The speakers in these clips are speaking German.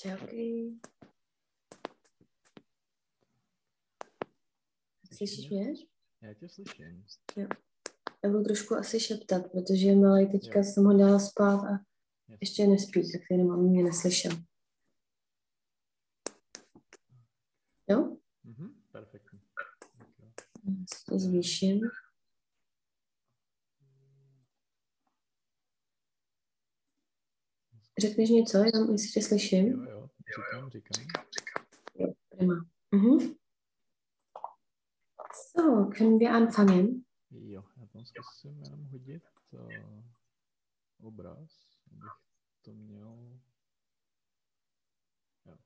Čauky. Slyšíš mě? Já tě slyším. Já budu trošku asi šeptat, protože malý teďka Jo. jsem ho dala spát a ještě nespí, tak jenom on mě neslyšel. Jo? Mhm, perfektní. Tak jo. Já to zvýším. Řekneš něco, jenom jestli tě slyším? Jo, jo, říkám, říkám. Jo, prima. Mhm. So, können wir anfangen? Jo, já tam zkusím jenom hodit uh, obraz, abych to měl. Jo.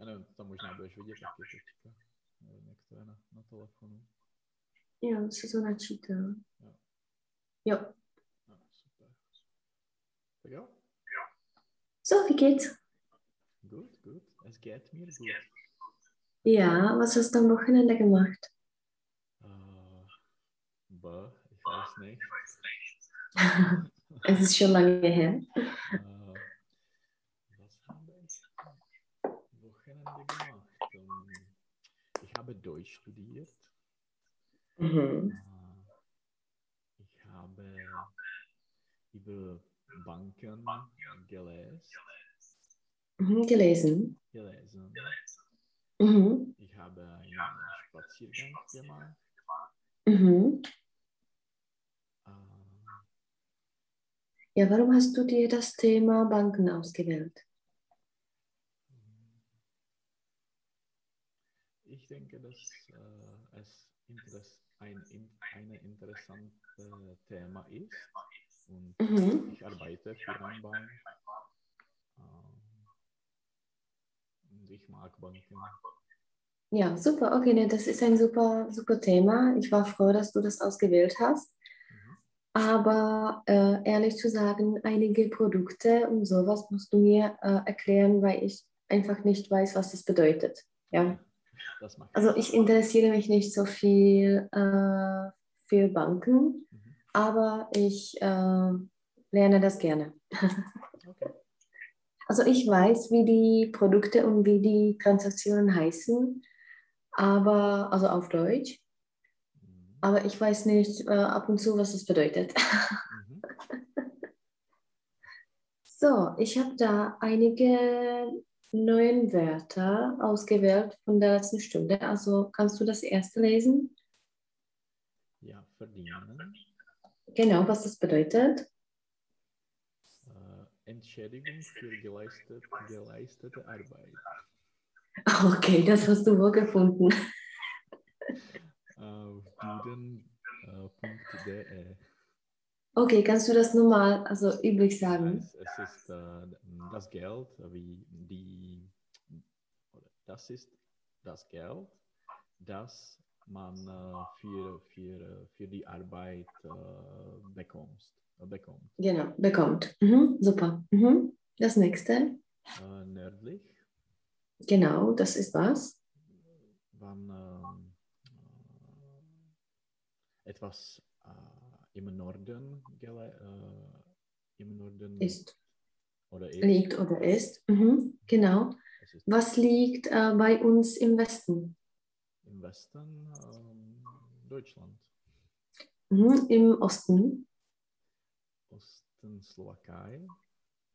Já nevím, to tam možná budeš vidět taky teďka. Nevím, jak to je na, na telefonu. Jo, si to načítá. Jo. Jo. Jo, So, wie geht's? gut, gut. Es geht mir gut. Ja, was hast du am Wochenende gemacht? Uh, bäh, ich weiß nicht. es ist schon lange her. Äh, was habe ich am Wochenende gemacht? Ähm, ich habe Deutsch studiert. Mhm. Äh, ich habe über Banken gelesen. Mhm, gelesen. gelesen. Mhm. Ich habe einen Spaziergang gemacht. Mhm. Äh, Ja, warum hast du dir das Thema Banken ausgewählt? Ich denke, dass äh, es interess ein in eine interessante Thema ist. Und Mhm. ich arbeite für eine Bank. Ähm, und ich mag Banken. Ja, super. Okay, ne, das ist ein super, super Thema. Ich war froh, dass du das ausgewählt hast. Mhm. Aber äh, ehrlich zu sagen, einige Produkte und sowas musst du mir äh, erklären, weil ich einfach nicht weiß, was das bedeutet. Ja. Das Also ich interessiere mich nicht so viel äh, für Banken. Aber ich äh, lerne das gerne. Okay. Also ich weiß, wie die Produkte und wie die Transaktionen heißen, aber also auf Deutsch, Mhm. aber ich weiß nicht äh, ab und zu, was das bedeutet. Mhm. So, ich habe da einige neue Wörter ausgewählt von der letzten Stunde. Also kannst du das erste lesen? Ja, verdienen. Genau, was das bedeutet. Äh, Entschädigung für geleistet, geleistete Arbeit. Okay, das hast du wohl gefunden. Auf duden.de. Okay, kannst du das nochmal also üblich sagen? Es, es ist äh, das Geld, wie die, das ist das Geld, das man äh, für, für, für die Arbeit äh, bekommst, äh, bekommt. Genau, bekommt. Mhm, super. Mhm. Das nächste. Äh, nördlich, Genau, das ist was? wann ähm, äh, etwas äh, im Norden, äh, im Norden Ist, oder ist, liegt oder ist. Mhm, genau. ist Was liegt äh, bei uns im Westen? Im Westen ähm, Deutschland, Mhm, Im Osten. Osten Slowakei,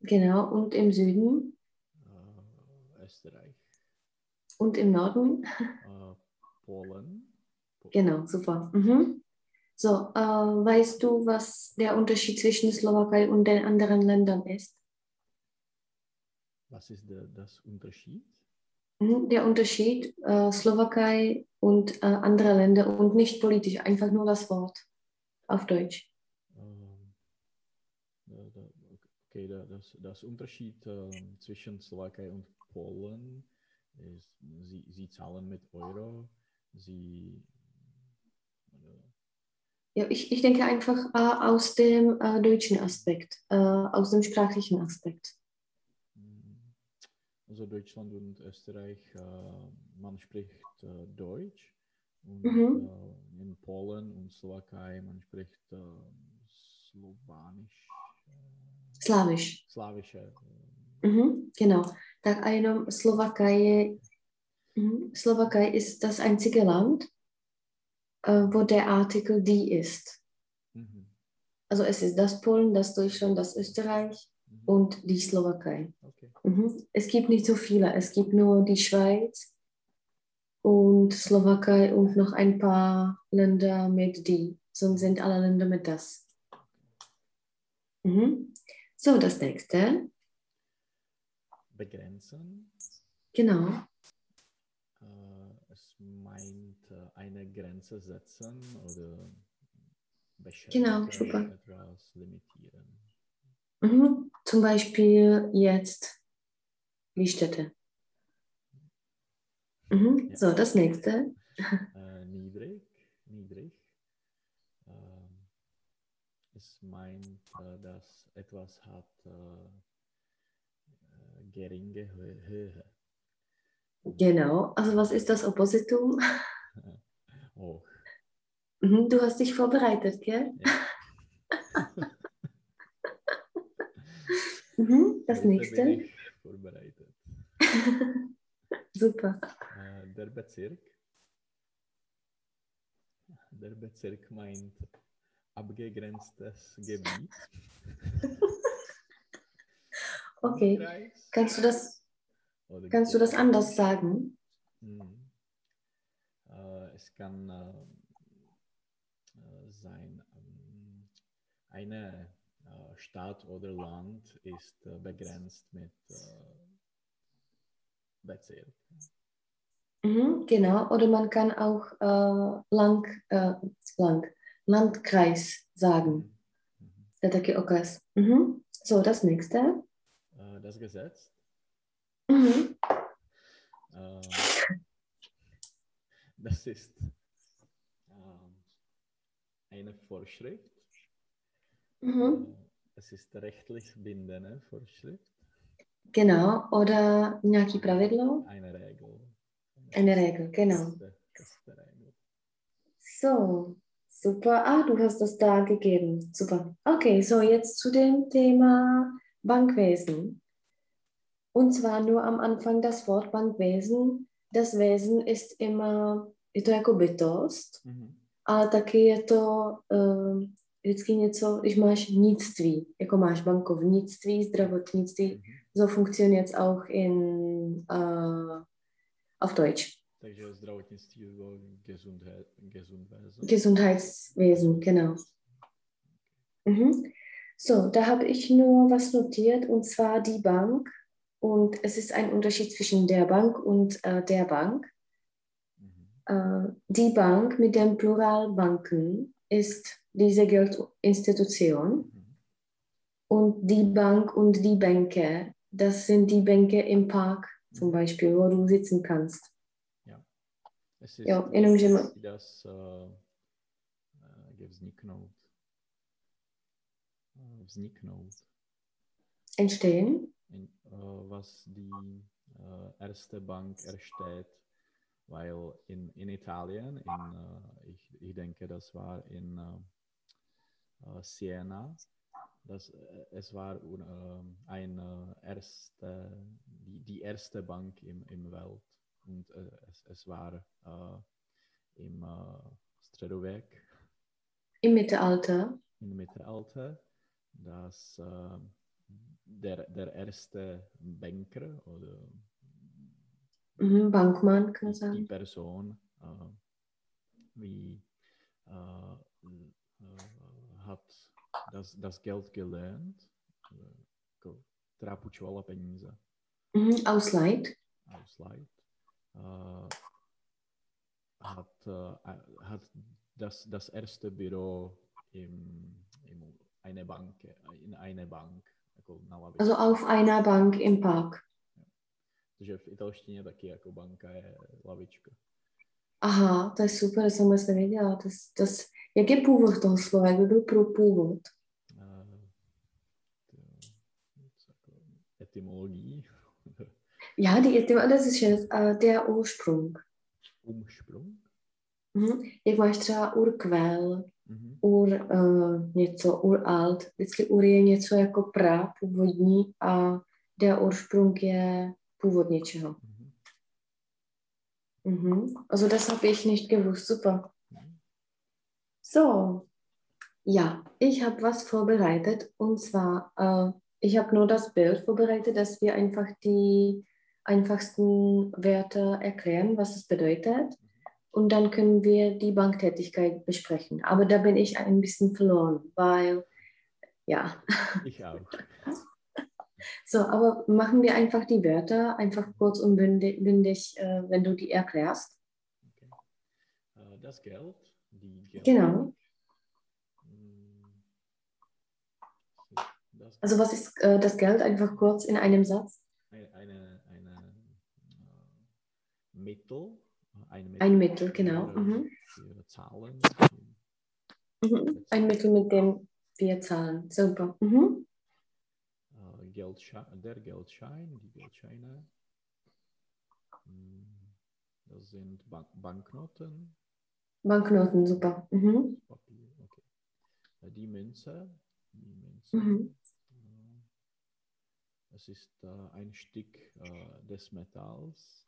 Genau. Und im Süden. äh, Österreich, Und im Norden. äh, Polen, Po- Genau, super. Mhm. So, äh, weißt du, was der Unterschied zwischen Slowakei und den anderen Ländern ist? Was ist der, das Unterschied? Mhm, Der Unterschied äh, Slowakei und äh, andere Länder und nicht politisch, einfach nur das Wort auf Deutsch. Ähm, okay, da- das, das Unterschied ähm, zwischen Slowakei und Polen ist, sie, sie zahlen mit Euro, sie äh, Ja, ich, ich denke einfach äh, aus dem äh, deutschen Aspekt, äh, aus dem sprachlichen Aspekt. Also Deutschland und Österreich, äh, man spricht äh, Deutsch und Mhm. äh, in Polen und Slowakei man spricht Slowanisch, Slawisch. slawische, Mhm, genau. Tak a jenom Slowakei mhm, Slowakei ist das einzige Land, wo der Artikel die ist. Mhm. Also es ist das Polen, das Deutschland, das Österreich. Und die Slowakei. Okay. Mhm. Es gibt nicht so viele. Es gibt nur die Schweiz und Slowakei und noch ein paar Länder mit die. Sonst sind alle Länder mit das. Mhm. So, das nächste. Begrenzen. Genau. Äh, es meint äh, eine Grenze setzen oder beschränken, Genau, super. etwas limitieren. Mhm. Zum Beispiel jetzt die Städte. Mhm. Ja. So, das nächste. Äh, niedrig, niedrig. Ähm, es meint, äh, dass etwas hat äh, äh, geringe Hö- Höhe. Genau. Also was ist das Oppositum? Hoch. Mhm. Du hast dich vorbereitet, gell? Ja. Mhm. Das Heute bin nächste. ich vorbereitet. Super. Äh, der Bezirk. Der Bezirk meint abgegrenztes Gebiet. Okay. Kannst du das, kannst du das anders sagen? Mhm. Äh, es kann äh, äh, sein, ähm, eine Stadt oder Land ist äh, begrenzt mit äh, Bezirk. Mhm, genau. Oder man kann auch äh, lang, lang, Landkreis sagen. Mhm. Taky okaz. Mhm. So, das nächste. Das Gesetz Mhm. das ist eine Vorschrift. Mhm. Äh, es ist rechtlich bindende Vorschrift, Genau. Oder nějaký pravidlo? eine Regel. Eine Regel, genau. So, super. Ah, du hast das da gegeben. Super. Okay, so jetzt zu dem Thema Bankwesen. Und zwar nur am Anfang das Wort Bankwesen. Das Wesen ist immer, je to jako bytost, Mhm. ale taky je to uh, vždycky něco, když máš nictví, jako máš bankovnictví, zdravotnictví, Mhm. so funktioniert es auch in, uh, auf Deutsch. Takže zdravotnictví by bylo Gesundheit, Gesundwesen. Gesundheitswesen, genau. Mhm. So, da habe ich nur was notiert und zwar die Bank. Und es ist ein Unterschied zwischen der Bank und äh, der Bank. Mhm. Äh, die Bank mit dem Plural Banken ist diese Geldinstitution. Mhm. Und die Bank und die Bänke, das sind die Bänke im Park zum Beispiel, wo du sitzen kannst. Es ist jenomže ma- wie das äh, äh, gewzniknout. Äh, vzniknout. Entstehen. In, äh, was die äh, erste Bank ersteht, weil in, in Italien, in, äh, ich, ich denke, das war in äh, äh, Siena, das, es war eine erste, die, die erste Bank im, im Welt. Und es, es war im äh, Im Mittelalter. im Mittelalter, dass der, der erste Banker oder Mhm, Bankmann kann man die. Person äh, wie äh, hat das, das Geld gelernt, äh, půjčovala peníze Mhm, Ausleiht. ausleiht, äh, hat, äh, hat das, das erste Büro im, im eine Bank, in eine Bank. Also auf einer Bank im Park. Protože v italštině taky jako banka je lavička. Aha, to je super, to jsem vůbec nevěděla. To, to, jak je původ toho slova? Jak by byl pro původ? Něco jako etymologií. Ja, die Etymologie, das ist schön. Der Ursprung. Umsprung. Mhm. Jak máš třeba urkvel, Mhm. ur uh, něco, uralt. Vždycky ur je něco jako pra, původní a der Ursprung je původ něčeho. Mhm. Mhm. Also das habe ich nicht gewusst. Super. Mhm. So, ja, ich habe was vorbereitet und zwar, äh, ich habe nur das Bild vorbereitet, dass wir einfach die einfachsten Wörter erklären, was es bedeutet. Und dann können wir die Banktätigkeit besprechen. Aber da bin ich ein bisschen verloren, weil, ja. Ich auch. So, aber machen wir einfach die Wörter einfach kurz und bündig, äh, wenn du die erklärst. Okay. Äh, Das Geld, die Geld. Genau. Also was ist äh, das Geld einfach kurz in einem Satz? eine, eine, eine äh, Mittel, ein Mittel, Ein Mittel, genau. für, Mhm. für Zahlen. Mhm. Ein Mittel, mit dem wir zahlen. Super. Mhm. Geldschein, der Geldschein, die Geldscheine. Mm, Das sind Bank Banknoten, Banknoten, super. Mhm. Papier, okay. Die Münze, die Münze. Mhm. Es ist äh, ein Stück äh, des Metalls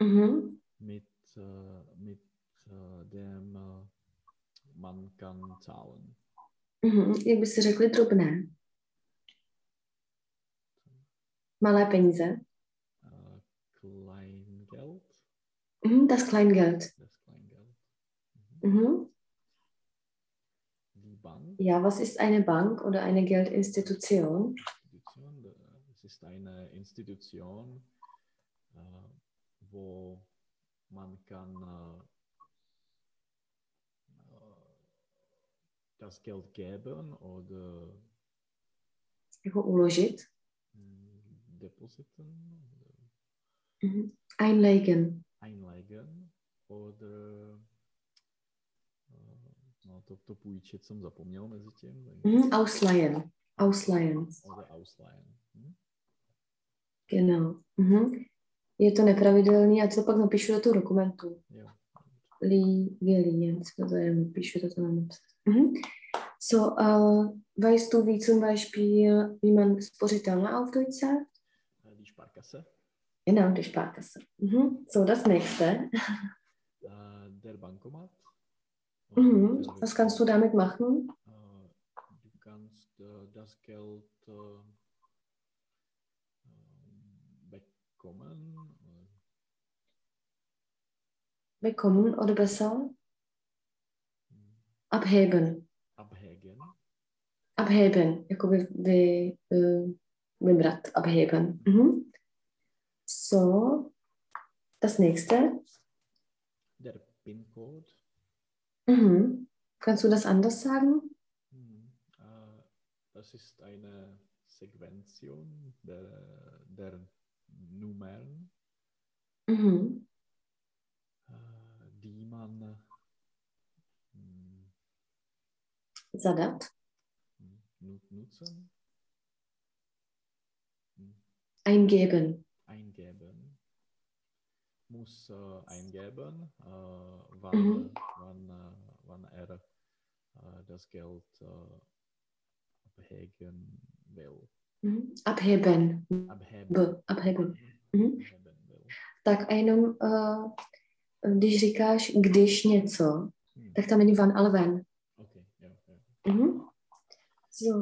Mhm. mit, äh, mit äh, dem äh, man kann zahlen. Mhm. Byste řekli drobné? Malé peníze. Äh, Kleingeld, Mhm. Das Kleingeld. das Kleingeld. Mhm. Mhm. Die Bank, Ja, was ist eine Bank oder eine Geldinstitution? Institution, äh, es ist eine Institution, äh, wo man kann das Geld geben oder uložit. mm, depositen Mhm. Einlegen. einlegen oder eh, no to, to půjčit jsem zapomněl mezi tím. Mhm. Ausleihen. Ausleihen. Oder ausleihen. Hm? Genau. Mhm. Je to nepravidelný, a co pak napíšu do toho dokumentu. Jo. Liegen, also napíšu to tam napsat. Mhm. So, uh, weißt du, wie zum Beispiel, wie man spořitelné Auto zahlt? Sparkasse, Genau, die Sparkasse. Mhm. So, das nächste. der Bankomat. Mhm. Was kannst du damit machen? Äh, Du kannst äh, das Geld äh, ähm, bekommen. Bekommen oder besser? hm, Abheben. Abhägen. Abheben. Jakoby vy, uh, vybrat. Abheben. Mhm. So, das nächste. Der PIN-Code. Mhm. Kannst du das anders sagen? Hm, äh, Das ist eine Sequention der, der Nummern, Mhm. äh, die man hm, nutzen, hm, Eingeben. eingeben, muss äh, eingeben, äh, wann, Mhm. wann, äh, wann er äh, das Geld äh, abhägen will. Mhm. Abheben. Abheben. B. Abheben. Mhm. Abheben. Tak a jenom, uh, když říkáš když něco, Hm, tak tam není van, ale ven. Okay, ja, ja. Mhm. So.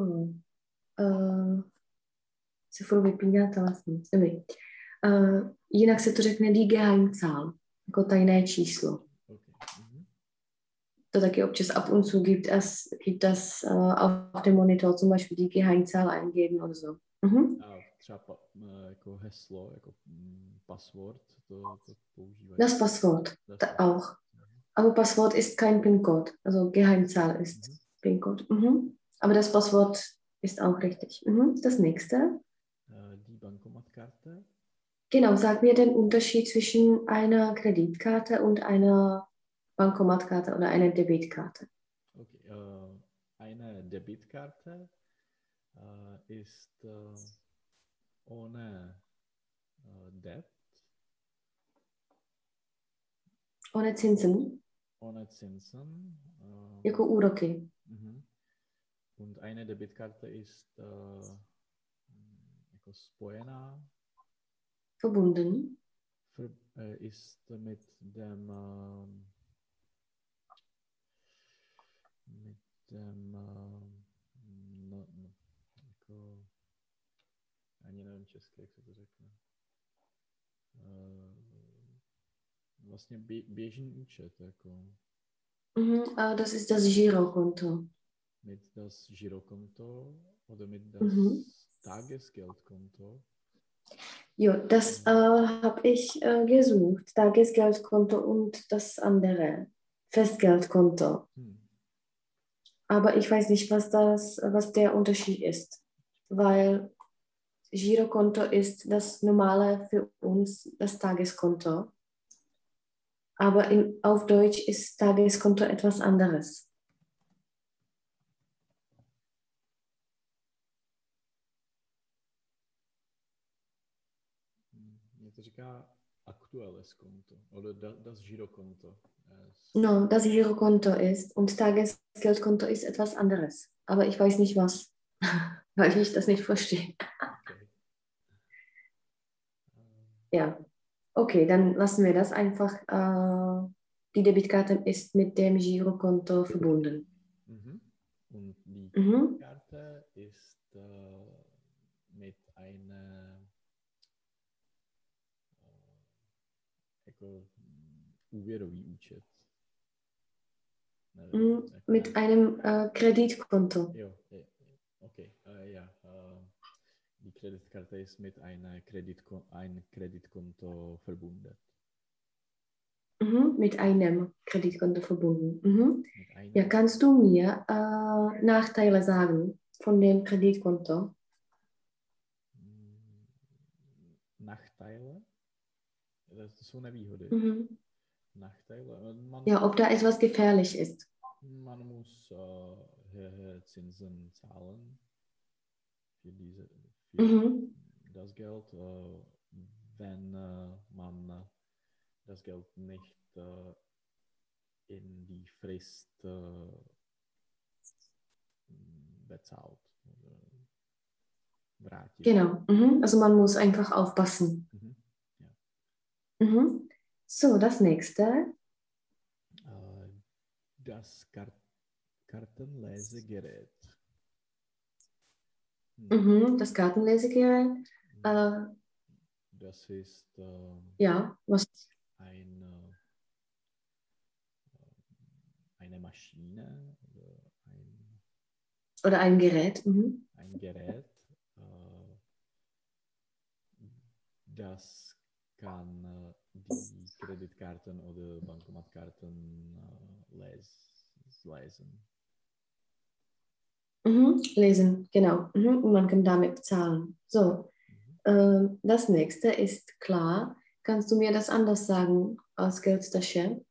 Uh, se furt vypíná telefon. Dobrý. Uh, jinak se to řekne die Geheimzahl, jako tajné číslo. Mhm. To taky občas ab und zu gibt es, gibt es uh, auf dem Monitor zum Beispiel die Geheimzahl eingeben oder so. Mhm. A třeba pa, eh, jako heslo, jako mm, password, to, to používají. Das Passwort Das da Passwort. auch. Aber Passwort ist kein PIN-Code. Also Geheimzahl ist Mhm. PIN-Code. Mhm. Aber das Passwort ist auch richtig. Mhm. Das nächste. Äh, die Bankomatkarte, Genau, sag mir den Unterschied zwischen einer Kreditkarte und einer Bankomatkarte oder einer Debitkarte. okay, äh, eine Debitkarte äh, ist äh, ohne äh, Debt, Ohne Zinsen, ohne Zinsen. Äh, jako úroky. mhm. Und eine Debitkarte ist äh, jako spojená verbunden ver, äh, ist mit dem ähm, mit dem ähm, no, no, jako, ani nevím česky, jak se to řekne. Äh, vlastně bě, běžný účet, jako Mhm, ah, das ist das Girokonto. mit das Girokonto oder mit das Mhm. Tagesgeldkonto. Jo, das äh, habe ich äh, gesucht. Tagesgeldkonto und das andere. Festgeldkonto. Hm. Aber ich weiß nicht, was, das, was der Unterschied ist. Weil Girokonto ist das normale für uns, das Tageskonto. Aber in, auf Deutsch ist Tageskonto etwas anderes. Hm, Mně to říká aktuelles Konto oder das, Girokonto. No, das Girokonto ist und Tagesgeldkonto ist etwas anderes. Aber ich weiß nicht was, weil ich das nicht verstehe. okay. Ja, okay, dann lassen wir das einfach. Äh, die Debitkarte ist mit dem Girokonto verbunden. mhm. Und die Mhm. Karte ist äh, mit einer äh, jako úvěrový účet. Mhm. jak Mit einem äh, Kreditkonto. Jo, okay, äh, ja. Äh, die Kreditkarte ist mit einer Kreditko ein Kreditkonto verbunden. Mhm. Mit einem Kreditkonto verbunden. Mhm. Ja, kannst du mir äh, Nachteile sagen von dem Kreditkonto? Mm, Nachteile? Das ist so eine Výhody. Mhm. Nachteile? Ja, ob da etwas gefährlich ist. man muss äh, höhere Zinsen zahlen für, diese, für Mhm. das Geld, äh, wenn äh, man äh, das Geld nicht äh, in die Frist äh, bezahlt. Genau. Mhm. Also man muss einfach aufpassen. Mhm. Mhm. So, das nächste. Äh, das Kar Kartenlesegerät. Hm. Mhm. Das Kartenlesegerät. Äh, Das ist äh, ja, was? eine, äh, eine Maschine oder ein, Oder ein Gerät. Mhm. ein Gerät, äh, das kann äh, die Kreditkarten oder Bankomatkarten äh, les lesen. Mhm. Lesen, genau. Mhm. Und man kann damit bezahlen. So, Mhm. ähm, das nächste ist klar. Kannst du mir das anders sagen aus Geldtasche?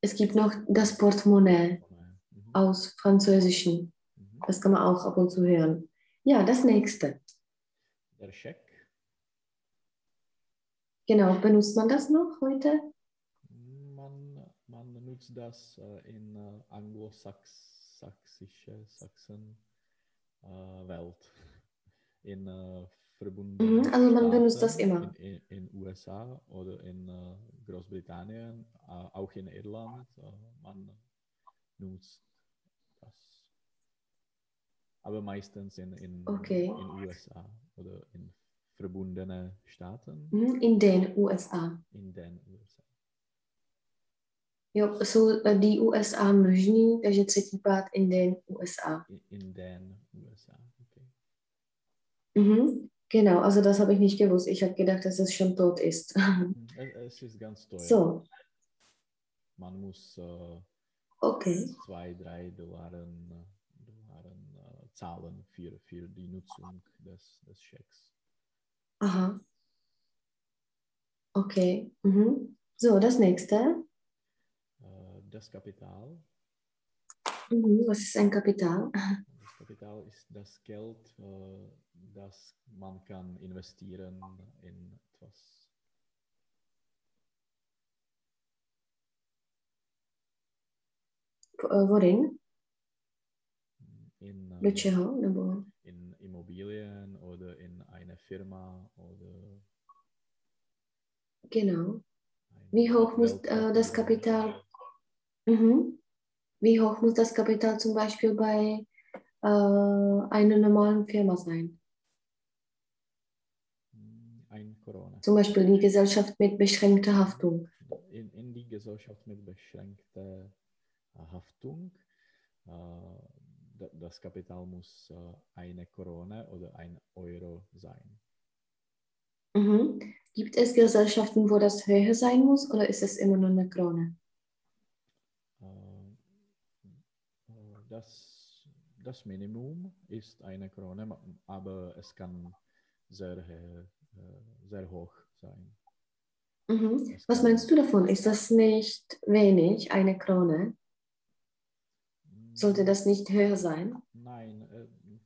Es gibt noch das Portemonnaie Mhm. aus Französischen. Mhm. Das kann man auch ab und zu hören. Ja, das nächste. Der Scheck, Genau, benutzt man das noch heute? man, man nutzt das äh, in äh, anglosächsische Sachsen äh, Welt. In verbundenen Mhm, also man benutzt das Staaten, immer. In, in, in USA oder in Großbritannien, auch in Irland. Man nutzt das. Aber meistens in, in, Okay. in USA oder in verbundene Staaten Mhm, In den USA. in den USA. Jo, jsou eh, die USA množní, takže třetí pád in den USA. In, den USA. Okay. Mhm. Genau, also das habe ich nicht gewusst. Ich habe gedacht, dass es schon tot ist. Es, ist ganz teuer. So, Man muss äh, okay. zwei, drei Dollaren, äh, Dollaren äh, zahlen für, für die Nutzung des, des Schecks. Aha. Okay. Mhm. So, das nächste. Äh, das Kapital. Mhm. Was ist ein Kapital? Das Kapital ist das Geld, äh, das man kann investieren in etwas. Eh, Vorin? In, Do äh, čeho? Immobilien oder in eine Firma oder Genau. Wie hoch muss äh, das. Kapital? Mhm. Wie hoch muss das Kapital zum Beispiel bei äh, einer normalen Firma sein? Ein Corona. Zum Beispiel die Gesellschaft mit beschränkter Haftung. In, in die Gesellschaft mit beschränkter Haftung. Äh, das Kapital muss äh, eine Krone oder ein Euro sein. Mhm. Gibt es Gesellschaften, wo das höher sein muss oder ist es immer nur eine Krone? Äh, Das, das Minimum ist eine Krone, aber es kann sehr, äh, sehr hoch sein. Mhm. Was meinst du davon? Ist das nicht wenig, eine Krone? Sollte das nicht höher sein? Nein, äh,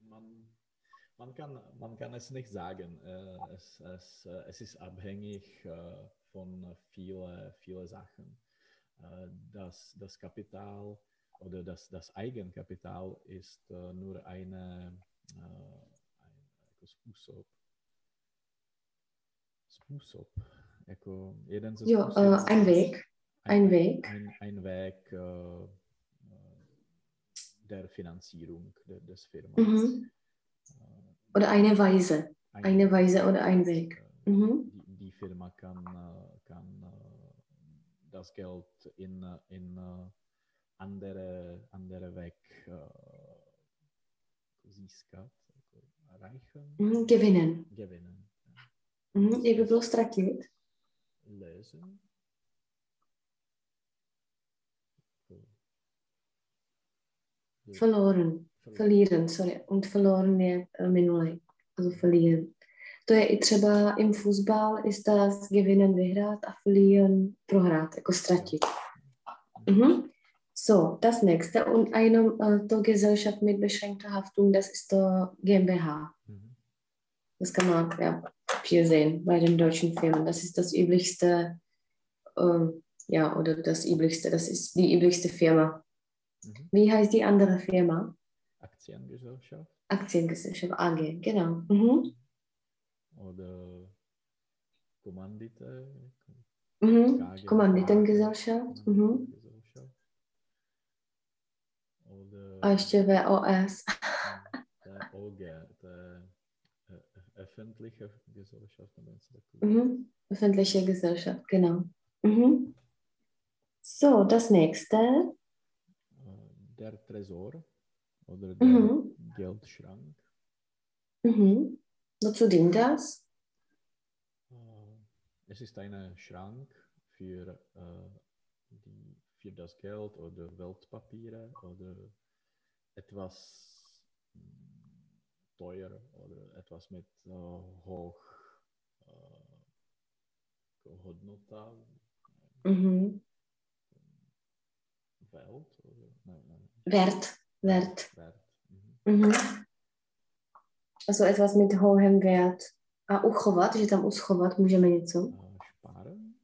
man, man, kann, man kann es nicht sagen. Äh, es, es, äh, es ist abhängig von vielen viele Sachen. Das, das Kapital oder das, das Eigenkapital ist nur eine, ein způsob. Způsob. Jako jeden ze Ja, ein Weg. Ein Weg. ein, ein Weg äh, der Finanzierung de, des Firmas. Mhm. Äh, Oder eine Weise. ein- Eine Weise oder ein Weg. äh, Mhm. Die, die Firma kann, äh, kann das Geld in, in andere, andere Weg erreichen, Mhm. Gewinnen. gewinnen. ja. Mhm. Je by bylo ztratit. Lösen. So. Verloren. Verlieren, sorry. Und verloren je eh, minulý. Also verlieren. To je i třeba im Fußball, ist das gewinnen, vyhrát a verlieren, prohrát, jako ztratit. Mhm. So, das nächste. Und eine äh, to Gesellschaft mit beschränkter Haftung, das ist der GmbH. Mhm. Das kann man ja, viel sehen bei den deutschen Firmen. Das ist das üblichste, ähm, ja, oder das üblichste, das ist die üblichste Firma. Mhm. Wie heißt die andere Firma? Aktiengesellschaft Aktiengesellschaft AG, genau. Mhm. oder Kommandite. Mhm. Kommanditengesellschaft. Mhm. Oder ještě VOS. der OG, der äh, öffentliche Gesellschaft. Mhm. Öffentliche Gesellschaft, genau. Mhm. So, das nächste. Der Tresor oder der Mhm. Geldschrank. Mhm. Wozu dient das? Äh, Es ist ein Schrank für, äh, die, für das Geld oder Weltpapiere oder etwas mm, teuer oder etwas mit äh, hoch äh, Hodnota, Mhm. Welt Wert. Wert. Wert. Mhm. Mhm. Also etwas mit hohem Wert. A uchovat, že tam uschovat můžeme něco. Sparen.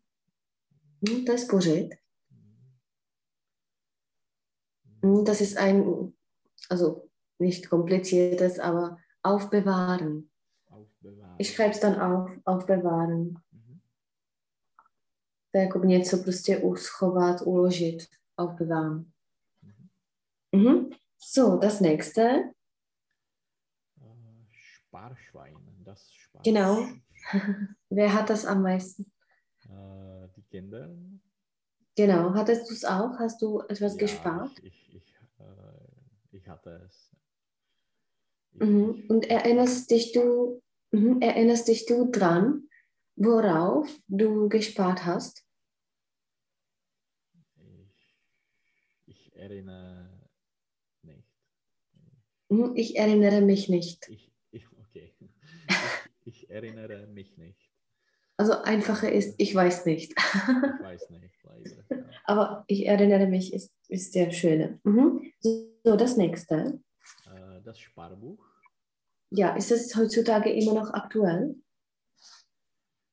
Hm, to je spořit. Mhm. Hm, Das ist ein, also nicht kompliziertes, aber aufbewahren. Aufbewahren. Ich schreibe es dann auf, aufbewahren. Mhm. To je jako něco prostě uschovat, uložit, aufbewahren. Mhm. So, das nächste. Sparschwein, das Sparschwein. Genau. Wer hat das am meisten? Äh, die Kinder. Genau. Hattest du es auch? Hast du etwas Ja, gespart? Ich, ich, ich, äh, ich hatte es. Mhm. Und erinnerst dich du, mhm. erinnerst dich du dran, worauf du gespart hast? ich, ich erinnere. Ich erinnere mich nicht. Ich, ich, okay. Ich, ich erinnere mich nicht. Also einfacher ist, ich weiß nicht. Ich weiß nicht, leider. Ja. Aber ich erinnere mich, ist, ist der schöne. Mhm. So, das nächste. Äh, das Sparbuch. Ja, ist es heutzutage immer noch aktuell?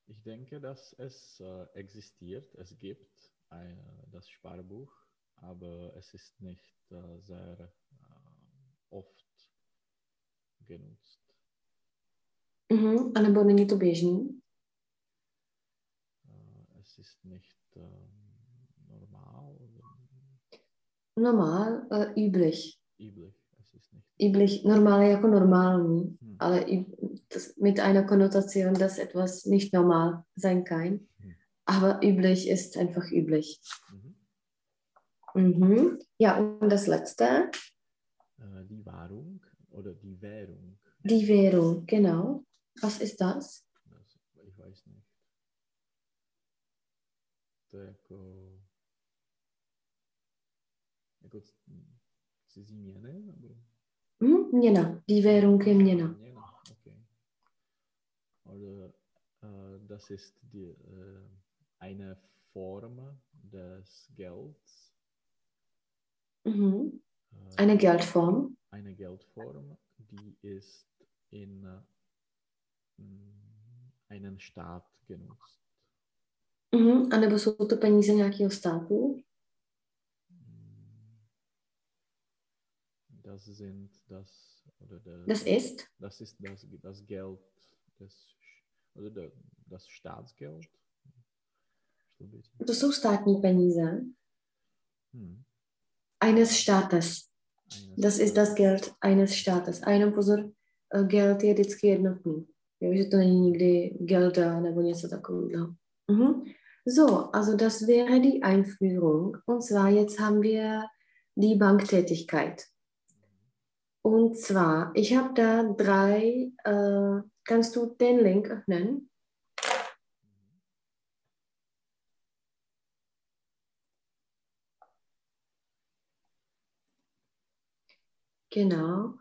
Ich denke, dass es äh, existiert. Es gibt ein, das Sparbuch, aber es ist nicht äh, sehr äh, oft genutzt. Mhm. A nebo není to běžný? Äh, es ist nicht ähm, normal Normal, uh, üblich. üblich. Es ist nicht. Üblich, normal jako normální, Hm. ale das, mit einer Konnotation, dass etwas nicht normal sein kann. Hm. Aber üblich ist einfach üblich. Mhm. Mhm. Ja, und das letzte, Äh, die Wahrung oder die Währung. die Währung, genau. Was ist das? Das, ich weiß nicht. Je jako... Cizí měny? Nebo? Hm? Měna. Die Währung je měna. Měna, okay. Oder äh, das ist die, äh, eine Form des Gelds. Mhm. Eine Geldform. eine Geldform, die ist in äh, einen Staat genutzt. Mhm. A nebo jsou to peníze nějakého státu? Das sind das oder der, Das ist? das ist das, das Geld des oder der, das Staatsgeld. To jsou státní peníze. Eines Staates. Das ist das. Geld eines Staates. Jenom pozor, eh, geld je vždycky jednotný. Jo, že to není nikdy Gelda nebo něco takového. Mhm. So, also das wäre die Einführung. Und zwar jetzt haben wir die Banktätigkeit. Und zwar, ich habe da drei, äh, kannst du den Link öffnen? Genau.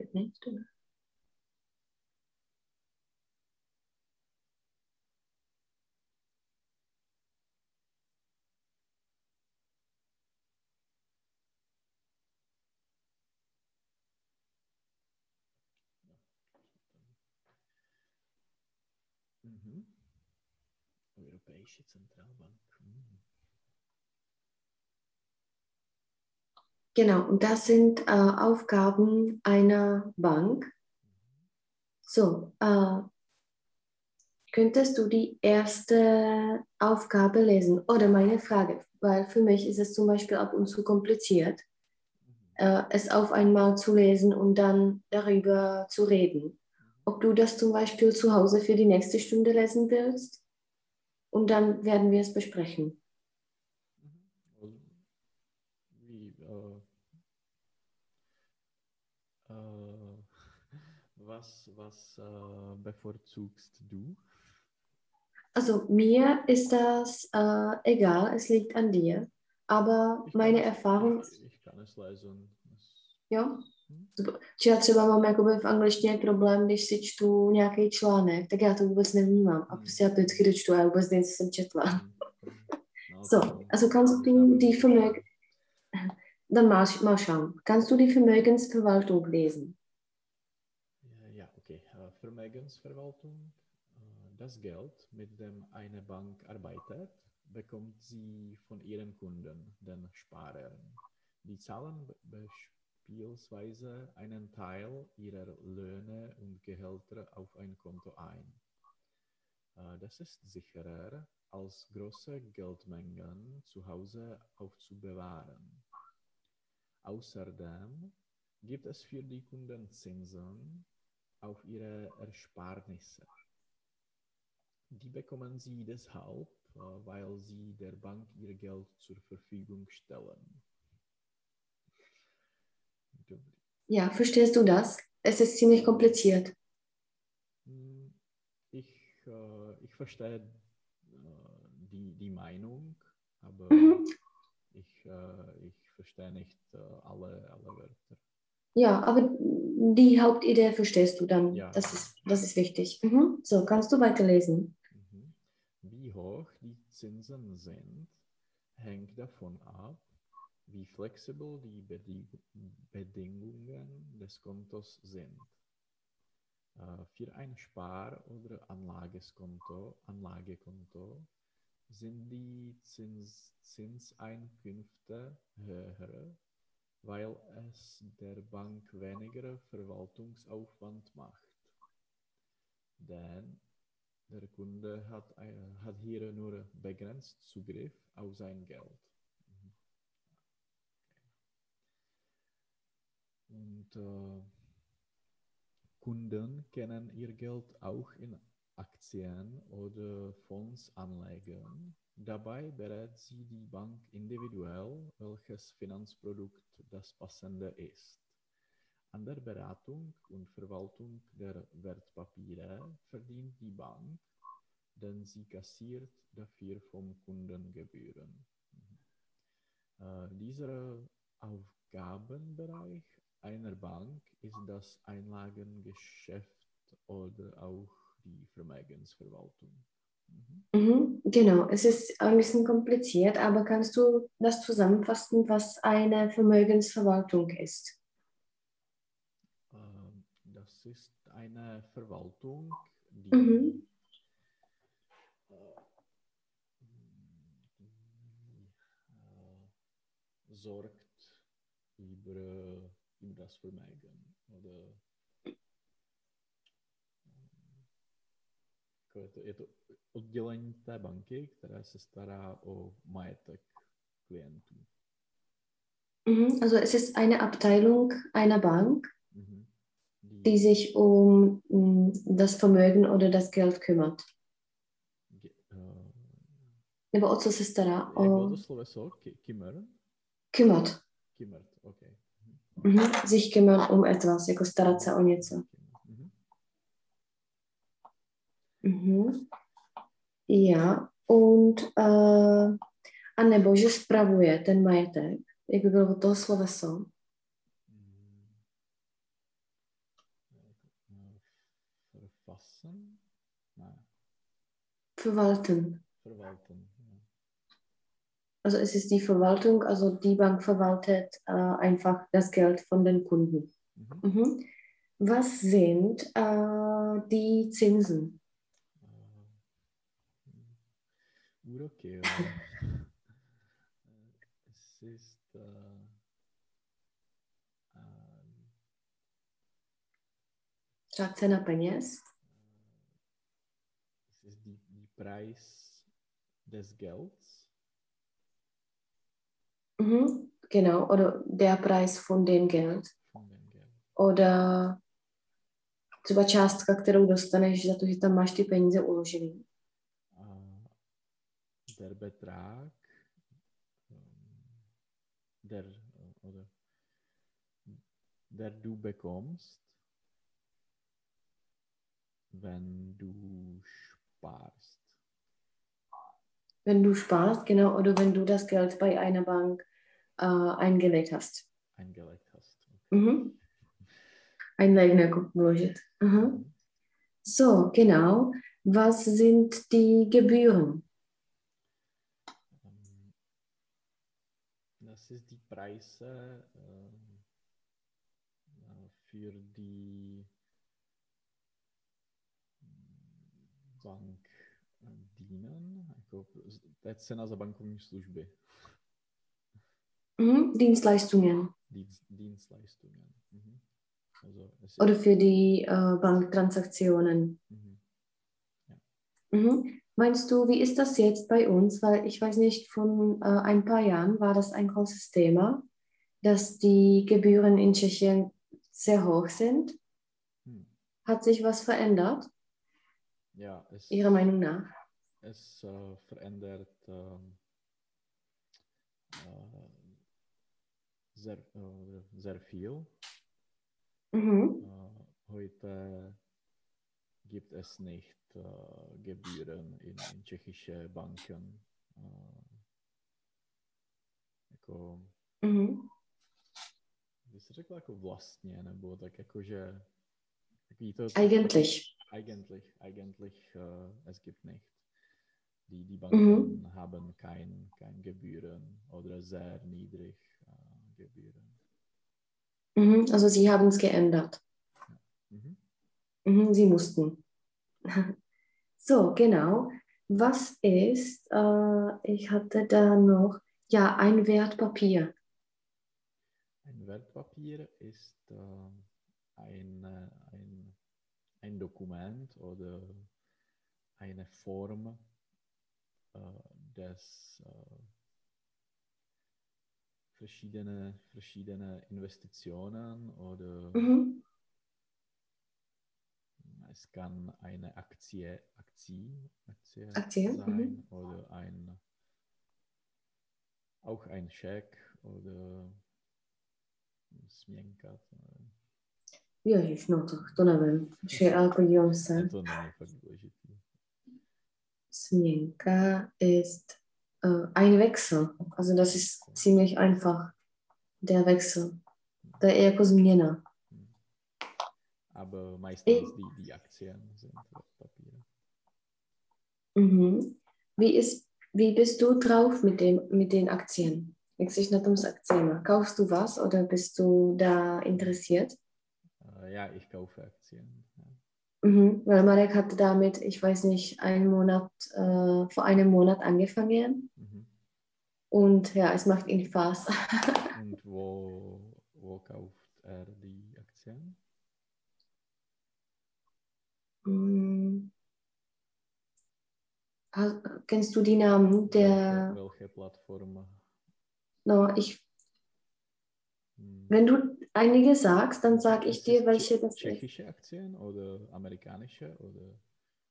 Geht nicht, Mhm. Europäische Zentralbank. Hm. Genau, und das sind äh, Aufgaben einer Bank. So, äh, könntest du die erste Aufgabe lesen? Oder meine Frage, weil für mich ist es zum Beispiel ab und zu kompliziert, äh, es auf einmal zu lesen und dann darüber zu reden. Ob du das zum Beispiel zu Hause für die nächste Stunde lesen willst und dann werden wir es besprechen. Wie, äh, äh, was was äh, bevorzugst du? Also mir ist das äh, egal, es liegt an dir. Aber Ich meine es- Erfahrung, Ich, ich kann es lesen. Es, jo, Že já třeba mám jakoby v angličtině problém, když si čtu nějaký článek, tak já to vůbec nevnímám. A Hmm. prostě já to vždycky dočtu a já vůbec nevím, co jsem četla. So, also kannst du die Vermögen, dann mal, mal schauen, kannst du die Vermögensverwaltung lesen? Ja, okay. Vermögensverwaltung. Äh, Das Geld, mit dem eine Bank arbeitet, bekommt sie von ihren Kunden, den Sparern. Die zahlen be- beispielsweise einen Teil ihrer Löhne und Gehälter auf ein Konto ein. Äh, Das ist sicherer, als große Geldmengen zu Hause aufzubewahren. Außerdem gibt es für die Kunden Zinsen auf ihre Ersparnisse. Die bekommen sie deshalb, äh, weil sie der Bank ihr Geld zur Verfügung stellen. Ja, verstehst du das? Es ist ziemlich kompliziert. Hm, Ich, äh, ich verstehe äh, die, die Meinung, aber Mhm. ich, äh, ich verstehe nicht äh, alle, alle Wörter. Ja, aber die Hauptidee verstehst du dann. Ja. Das, ist, das ist wichtig. Mhm. So, kannst du weiterlesen? Mhm. Wie hoch die Zinsen sind, hängt davon ab, wie flexibel die Bedi- Bedingungen des Kontos sind. Äh, für ein Spar- oder Anlageskonto, Anlagekonto sind die Zins, Zinseinkünfte höher, weil es der Bank weniger Verwaltungsaufwand macht. Denn der Kunde hat, äh, hat hier nur begrenzt Zugriff auf sein Geld. Und äh, Kunden können ihr Geld auch in Aktien oder Fonds anlegen. Dabei berät sie die Bank individuell, welches Finanzprodukt das passende ist. An der Beratung und Verwaltung der Wertpapiere verdient die Bank, denn sie kassiert dafür vom Kunden Gebühren. Mhm. Äh, dieser Aufgabenbereich einer Bank ist das Einlagengeschäft oder auch die Vermögensverwaltung. Mhm. Mhm, genau, es ist ein bisschen kompliziert, aber kannst du das zusammenfassen, was eine Vermögensverwaltung ist? Das ist eine Verwaltung, die, Mhm. äh, äh, sorgt über, über das Vermögen. Oder, eh, je to oddělení té banky, které se stará o majetek klientů. Mhm, Also es ist eine Abteilung einer Bank, Mhm. die sich um mm, das Vermögen oder das Geld kümmert. Ge- eh, Nebo o co se stará? jak bylo O, to sloveso? Ki- Kimmer? kümmert. Kimmert, OK. Mhm. Sich kümmern um etwas, jako starat se o něco. Mhm. Mhm. Ja, und äh, a nebo že spravuje ten majetek, jak by bylo od toho sloveso. Mm. Eh, Also es ist die Verwaltung, also die Bank verwaltet äh, einfach das Geld von den Kunden. Mhm. Mhm. Was sind äh, die Zinsen? Äh, jo. Eh, Es ist äh, ähm, Třeba cena peněz? es ist die, die Preis des Gelds. Mhm. Genau, oder der Preis von dem Geld. Oder třeba částka, kterou dostaneš za to, že tam máš ty peníze uložený. Äh, der Betrag, der, oder, der du bekommst, wenn du sparst. Wenn du sparst, genau, oder wenn du das Geld bei einer Bank äh, eingelegt hast. eingelegt hast. Mhm. Einlegen, jako vložit. Mhm. Mhm. So, genau. Was sind die Gebühren? Ähm, Das ist die Preise ähm, äh, für die mm, Bank äh, dienen. Jako, z- to je cena za bankovní služby, Mhm. Dienstleistungen Dienst, Dienstleistungen. Mhm. Also oder für die äh, Banktransaktionen. mhm. Mhm. Meinst du, wie ist das jetzt bei uns? Weil ich weiß nicht, von äh, ein paar Jahren war das ein großes Thema, dass die Gebühren in Tschechien sehr hoch sind. Hm. Hat sich was verändert, Ja, es, Ihrer Meinung nach? es äh, verändert ähm, äh, sehr, äh, sehr viel. Mhm. Äh, heute gibt es nicht äh, Gebühren in, in tschechische Banken. Jako, Mhm. by se řekla jako vlastně, nebo tak jako, že takový to, Eigentlich. eigentlich, eigentlich äh, es gibt nicht. Die, die Banken haben kein, kein Gebühren oder sehr niedrig äh, Gebühren. Mhm. Also Sie haben es geändert. Mhm. Mhm, sie mussten. So, genau. Was ist, äh, ich hatte da noch, ja, ein Wertpapier. Ein Wertpapier ist äh, ein, äh, ein, ein Dokument oder eine Form äh, des äh, verschiedene, verschiedene Investitionen oder Mhm. es kann eine Aktie, Aktie, Aktie, Aktie, sein mhm. oder ein, auch ein Scheck oder Smienka. Ježiš, no to, to nevím. Že, ale podívám se. To äh, ein Wechsel. Also das ist ziemlich einfach. Der Wechsel. Jako změna. Aber meistens die, die Aktien sind Wertpapiere. Mhm. Wie, ist, wie bist du drauf mit, dem, mit den Aktien? Akciemi? Kaufst du was oder bist du da interessiert? Äh, ja, ich kaufe Aktien. Mhm. Weil Marek hatte damit, ich weiß nicht, einen Monat, äh, vor einem Monat angefangen. Mhm. Und ja, es macht ihm Spaß. Und wo, wo kauft er die Aktien? Ha- Kennst du die Namen der, Welche, welche Plattform? no, ich. Wenn du einige sagst, dann sage ich Ist dir, welche das ist. Tschechische Aktien oder amerikanische? Oder?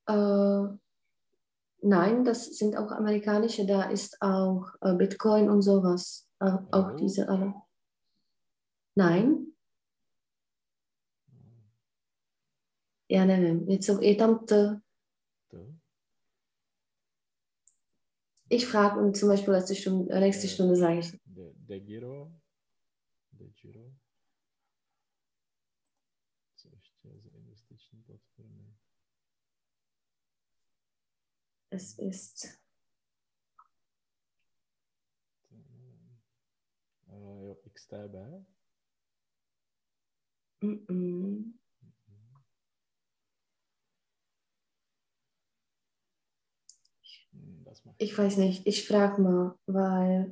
Äh, nein, das sind auch amerikanische, da ist auch äh, Bitcoin und sowas. Äh, auch Revolut? diese alle. Nein, já nevím. Něco, je tam T. To? Ich frage und zum Beispiel letzte Stunde, äh, nächste Stunde sage ich. De, de Giro? De Giro? Co ještě z investiční platformy? Es ist To nevím. Uh, jo, XTB? mm, mm, ich weiß nicht, ich frage mal, weil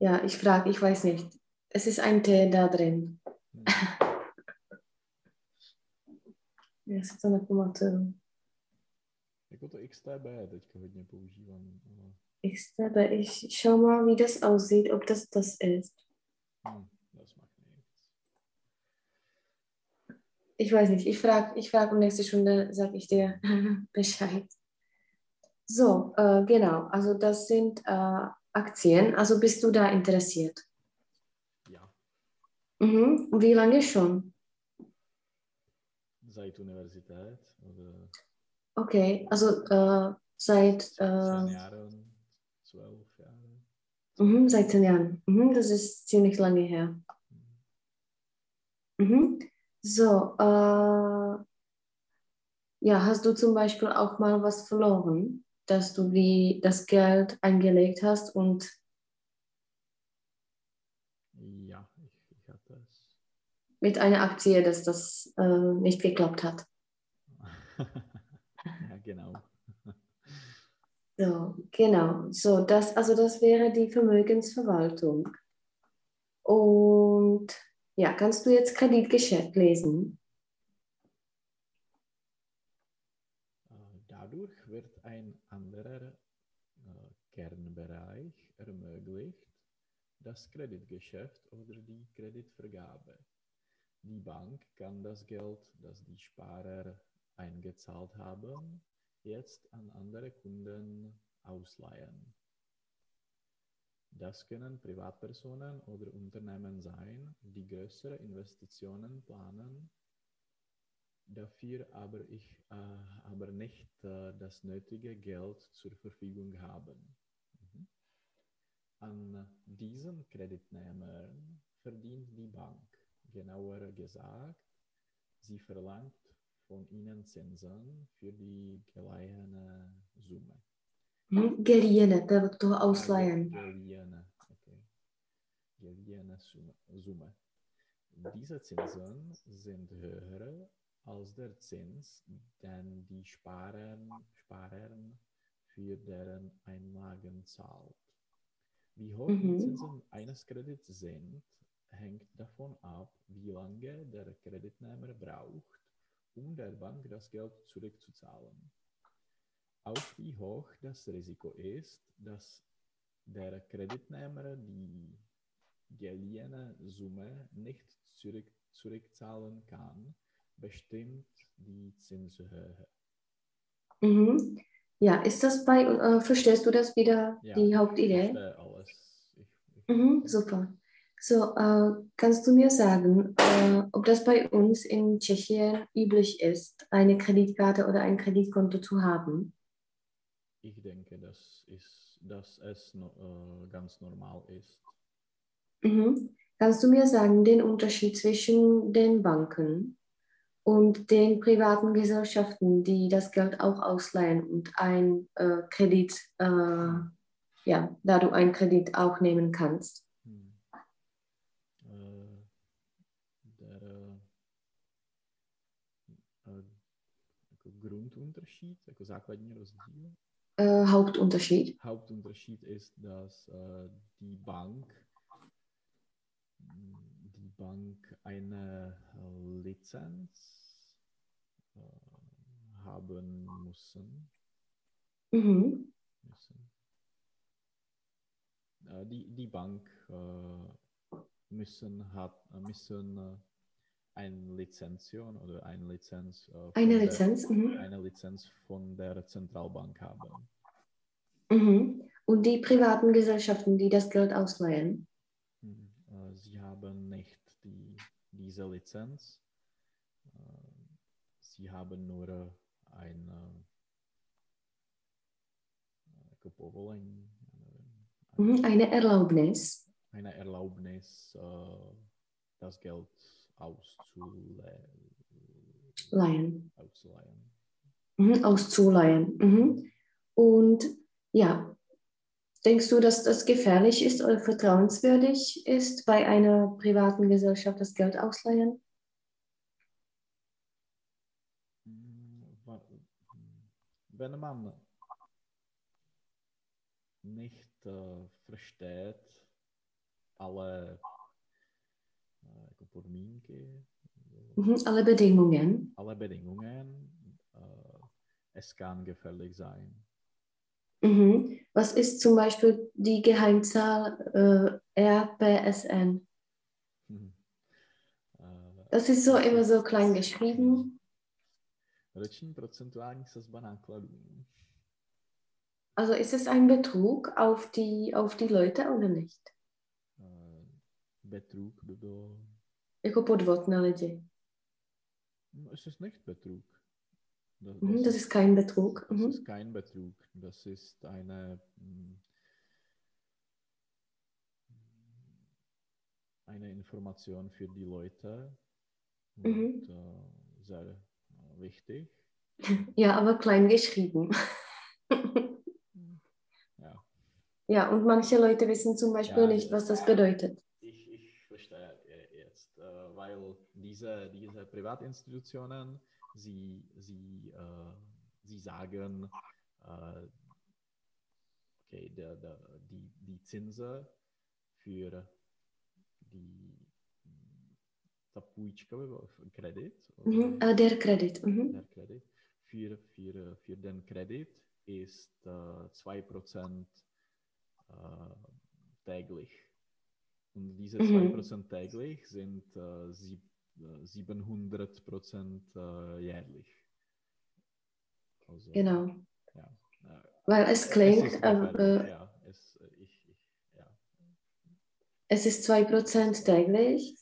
ja, ich frage, ich weiß nicht. Es ist ein T da drin. Hm. Já si to nepamatuju. Jako to XTB teďka hodně používám. ale, XTB, ich schau mal, wie das aussieht, ob das das ist. Hm, das macht nichts. Ich weiß nicht, ich frage ich frag und nächste Stunde sage ich dir Bescheid. So, äh, genau, also das sind äh, Aktien. Also bist du da interessiert? Ja, Mhm. Wie lange schon? seit Universität oder Okay, also äh, seit, äh, Jahren, zwölf Jahre. mhm, seit zehn Jahren. Mhm, das ist ziemlich lange her. Mhm. So, äh, ja, hast du zum Beispiel auch mal was verloren, dass du die, das Geld eingelegt hast und Ja, ich, ich hatte es. mit einer Aktie, dass das äh, nicht geklappt hat? ja, genau. So, genau. So, das, also das wäre die Vermögensverwaltung. Und ja, kannst du jetzt Kreditgeschäft lesen? Äh, Dadurch wird ein anderer äh, Kernbereich ermöglicht, das Kreditgeschäft oder die Kreditvergabe. Die Bank kann das Geld, das die Sparer eingezahlt haben, jetzt an andere Kunden ausleihen. Das können Privatpersonen oder Unternehmen sein, die größere Investitionen planen dafür aber ich äh, aber nicht äh, das nötige Geld zur Verfügung haben. An diesen Kreditnehmern verdient die Bank, genauer gesagt, sie verlangt von ihnen Zinsen für die geleihene Summe. Hm? Geliehen, to je od toho Ah, ge- ausleihen. Geliehene, okay. Geliehene Summe. Diese Zinsen sind höher als der Zins, den die Sparen, Sparern für deren Einlagen zahlt. Wie hoch die Mhm. Zinsen eines Kredits sind, hängt davon ab, wie lange der Kreditnehmer braucht, um der Bank das Geld zurückzuzahlen. Auch wie hoch das Risiko ist, dass der Kreditnehmer die geliehene Summe nicht zurück, zurückzahlen kann, bestimmt die Zinshöhe. Mhm. Ja, ist das bei, äh, verstehst du das wieder, Ja, die Hauptidee? Mhm, super. So, äh, kannst du mir sagen, äh, ob das bei uns in Tschechien üblich ist, eine Kreditkarte oder ein Kreditkonto zu haben? ich denke, dass, ist, dass es no, äh, ganz normal ist. Mhm. Kannst du mir sagen, den Unterschied zwischen den Banken und den privaten Gesellschaften, die das Geld auch ausleihen und ein äh, Kredit, äh, ja, da du einen Kredit auch nehmen kannst? Hmm. Eh, der eh, eh, jako Grundunterschied, jako základní rozdíl. Äh, Hauptunterschied. Hauptunterschied ist, dass äh, die Bank die Bank eine äh, Lizenz äh, haben müssen. Mhm. müssen. Äh, die, die Bank äh, müssen, hat, äh, müssen äh, eine Lizenzion oder eine Lizenz, äh, von Eine der, Lizenz. Mhm. eine Lizenz von der Zentralbank haben. Mhm. Und die privaten Gesellschaften, die das Geld ausleihen? Hm, äh, Sie haben nicht die, diese Lizenz. Äh, Sie haben nur äh, eine äh, nevím, Mhm. Eine Erlaubnis. eine Erlaubnis, äh, das Geld auszule Leihen. auszuleihen. Mhm. Auszuleihen. Mhm. Und ja, denkst du, dass das gefährlich ist oder vertrauenswürdig ist, bei einer privaten Gesellschaft das Geld ausleihen? Mm, wa- Wenn man nicht äh, versteht alle äh, podmínky, Mhm. Alle Bedingungen. alle Bedingungen, äh, es kann gefährlich sein. Mhm. Was ist zum Beispiel die Geheimzahl äh, RPSN? Hm. Äh, Das ist so immer so klein geschrieben. Roční procentuální sazba nákladů. Also ist es ein Betrug auf die, auf die Leute oder nicht? Äh, Betrug by bylo... Jako podvod na lidi. No, Es ist nicht Betrug. Das, Mhm. Das ist kein Betrug. Das Mhm. ist kein Betrug. Das ist eine, mm, eine Information für die Leute und Mhm. äh, sehr wichtig. Ja, aber klein geschrieben. Ja, Ja, und manche Leute wissen zum Beispiel Ja, nicht, was das bedeutet. ich, ich verstehe äh, jetzt, äh, weil diese, diese Privatinstitutionen, sie, sie, äh, sie sagen, äh, okay, der, der, die, die Zinsen für die ta půjčka by byla kredit, Mhm. Äh, der Kredit. Mhm. der Kredit, für, für, für den Kredit ist äh, 2% äh, täglich. Und diese Mhm. 2% täglich sind äh, sieb, äh, 700% äh, jährlich. Also, Genau. Ja. Äh, Weil es klingt, äh, äh, ja. Es, ich, ich, ja. es ist 2% täglich,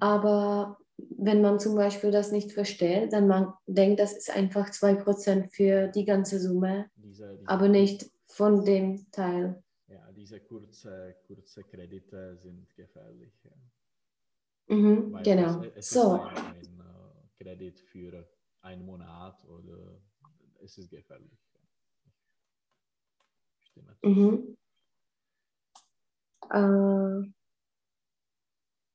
aber wenn man zum Beispiel das nicht versteht, dann man denkt, das ist einfach 2% für die ganze Summe, Diese, diese, aber nicht von dem Teil. Ja, diese kurze, kurze Kredite sind gefährlich. Ja. Mhm, genau. es, es So, ist ein, ein äh, Kredit für einen Monat oder es ist gefährlich. Ja. Stimmt. mhm. Äh,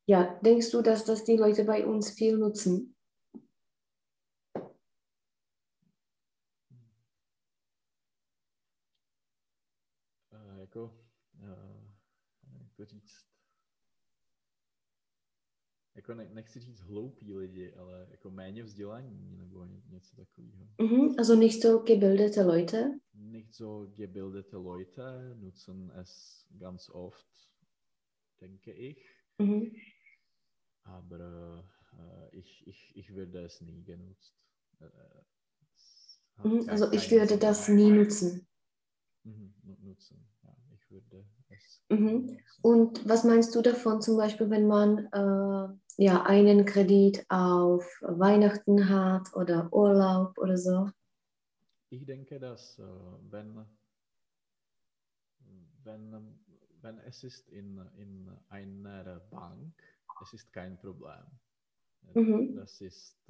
Ja, denkst du, dass das die Leute bei uns viel nutzen? Jako, uh, jako říct, jako ne, nechci říct hloupí lidi, ale jako méně vzdělaní nebo něco takového. Mhm, also nicht so gebildete Leute. Nicht so gebildete Leute nutzen es ganz oft, denke ich. Mhm. Aber äh, ich, ich, ich würde es nie genutzt. Äh, mhm, also ich würde das nie nutzen. Mhm, nutzen, ja, ich würde es. Mhm. Und was meinst du davon, zum Beispiel, wenn man äh, ja einen Kredit auf Weihnachten hat oder Urlaub oder so? Ich denke, dass äh, wenn, wenn, wenn es ist in, in einer Bank, es ist kein Problem. Mhm. Das ist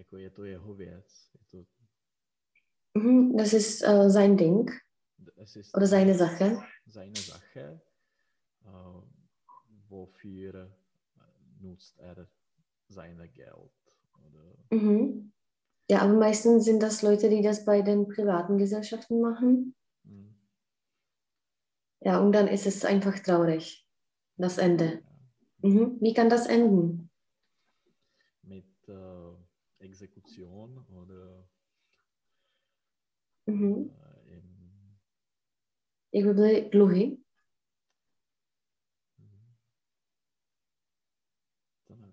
jako je to jeho věc. Je to, mhm, das ist äh, sein Ding. Oder seine Sache. Seine Sache. Äh, wofür nutzt er sein Geld? Oder? Mhm. Ja, aber meistens sind das Leute, die das bei den privaten Gesellschaften machen. Ja, und dann ist es einfach traurig, das Ende. Ja. Mhm. Wie kann das enden? Mit äh, Exekution oder Mhm. äh, byly dluhy? dann,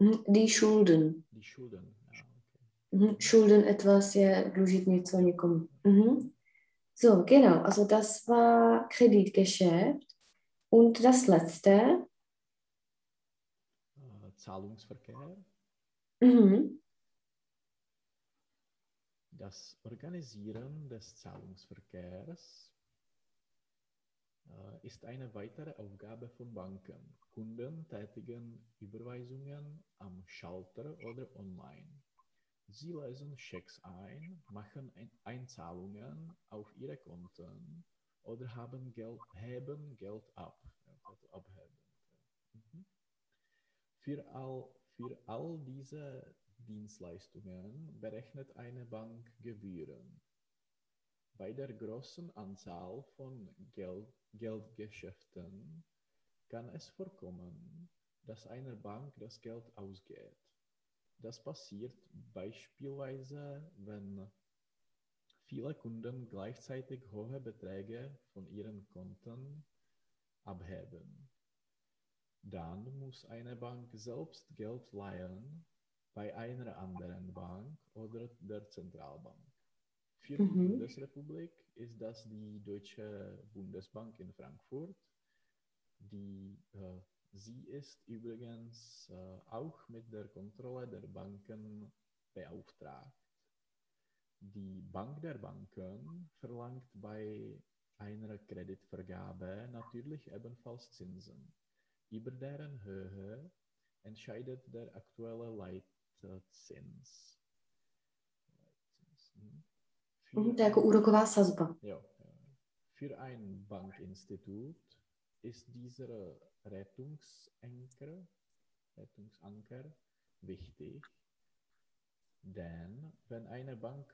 Mhm. Die Schulden. die Schulden. Ja, okay. Mhm. Schulden etwas, je dlužit něco někomu. Mhm. So, genau, also das war Kreditgeschäft. Und das letzte, Äh, Zahlungsverkehr. mhm. Das Organisieren des Zahlungsverkehrs äh, ist eine weitere Aufgabe von Banken. Kunden tätigen Überweisungen am Schalter oder online. Sie lösen Schecks ein, machen Ein- Einzahlungen auf ihre Konten oder haben Geld, heben Geld ab. Also abheben. Mhm. Für, all, für all diese Dienstleistungen berechnet eine Bank Gebühren. Bei der großen Anzahl von Geld, Geldgeschäften kann es vorkommen, dass einer Bank das Geld ausgeht. Das passiert beispielsweise, wenn viele Kunden gleichzeitig hohe Beträge von ihren Konten abheben. Dann muss eine Bank selbst Geld leihen bei einer anderen Bank oder der Zentralbank. Für die Mhm. Bundesrepublik ist das die Deutsche Bundesbank in Frankfurt. Die, äh, sie ist übrigens äh, auch mit der Kontrolle der Banken beauftragt. Die Bank der Banken verlangt bei einer Kreditvergabe natürlich ebenfalls Zinsen. Über deren Höhe entscheidet der aktuelle Leitzins. Für Mhm, úroková sazba. Für ein Bankinstitut ist dieser Rettungsanker, Rettungsanker wichtig, denn wenn eine Bank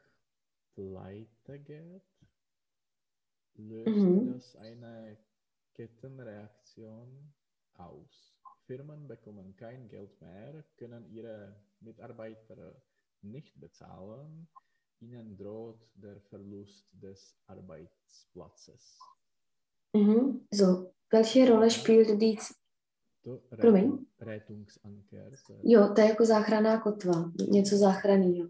pleite geht, löst Mhm. das eine Kettenreaktion aus. Firmen bekommen kein Geld mehr, können ihre Mitarbeiter nicht bezahlen, ihnen droht der Verlust des Arbeitsplatzes. Mhm. So, welche Rolle spielt die... To Promiň. Rettung- Rettungsanker, to je, Jo, to je jako záchranná kotva, něco záchranného.